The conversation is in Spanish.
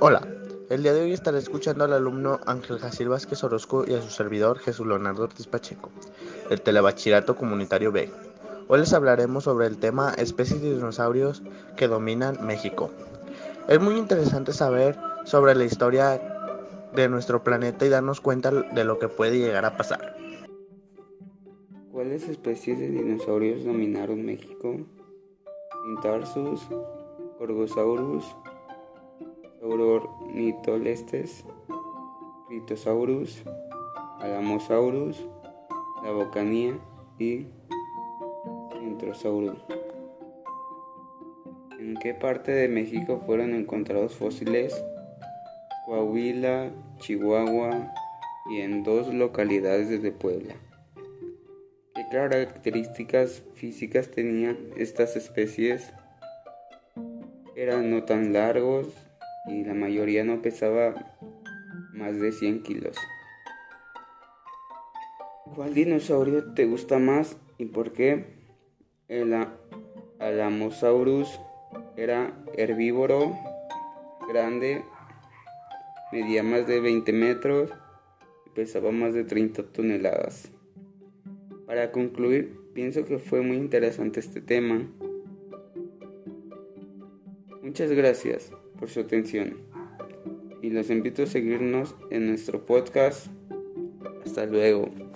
Hola, el día de hoy estaré escuchando al alumno Ángel Jacil Vázquez Orozco y a su servidor Jesús Leonardo Ortiz Pacheco, del Telebachillerato Comunitario B. Hoy les hablaremos sobre el tema especies de dinosaurios que dominan México. Es muy interesante saber sobre la historia de nuestro planeta y darnos cuenta de lo que puede llegar a pasar. ¿Cuáles especies de dinosaurios dominaron México? Intarsus, Gorgosaurus, Saurornitolestes, Critosaurus, Alamosaurus, la Bocanía y Centrosaurus. ¿En qué parte de México fueron encontrados fósiles? Coahuila, Chihuahua y en dos localidades de Puebla. ¿Qué características físicas tenían estas especies? Eran no tan largos, y la mayoría no pesaba más de 100 kilos. ¿Cuál dinosaurio te gusta más y por qué? El Alamosaurus era herbívoro, grande, medía más de 20 metros y pesaba más de 30 toneladas. Para concluir, pienso que fue muy interesante este tema. Muchas gracias por su atención y los invito a seguirnos en nuestro podcast. Hasta luego.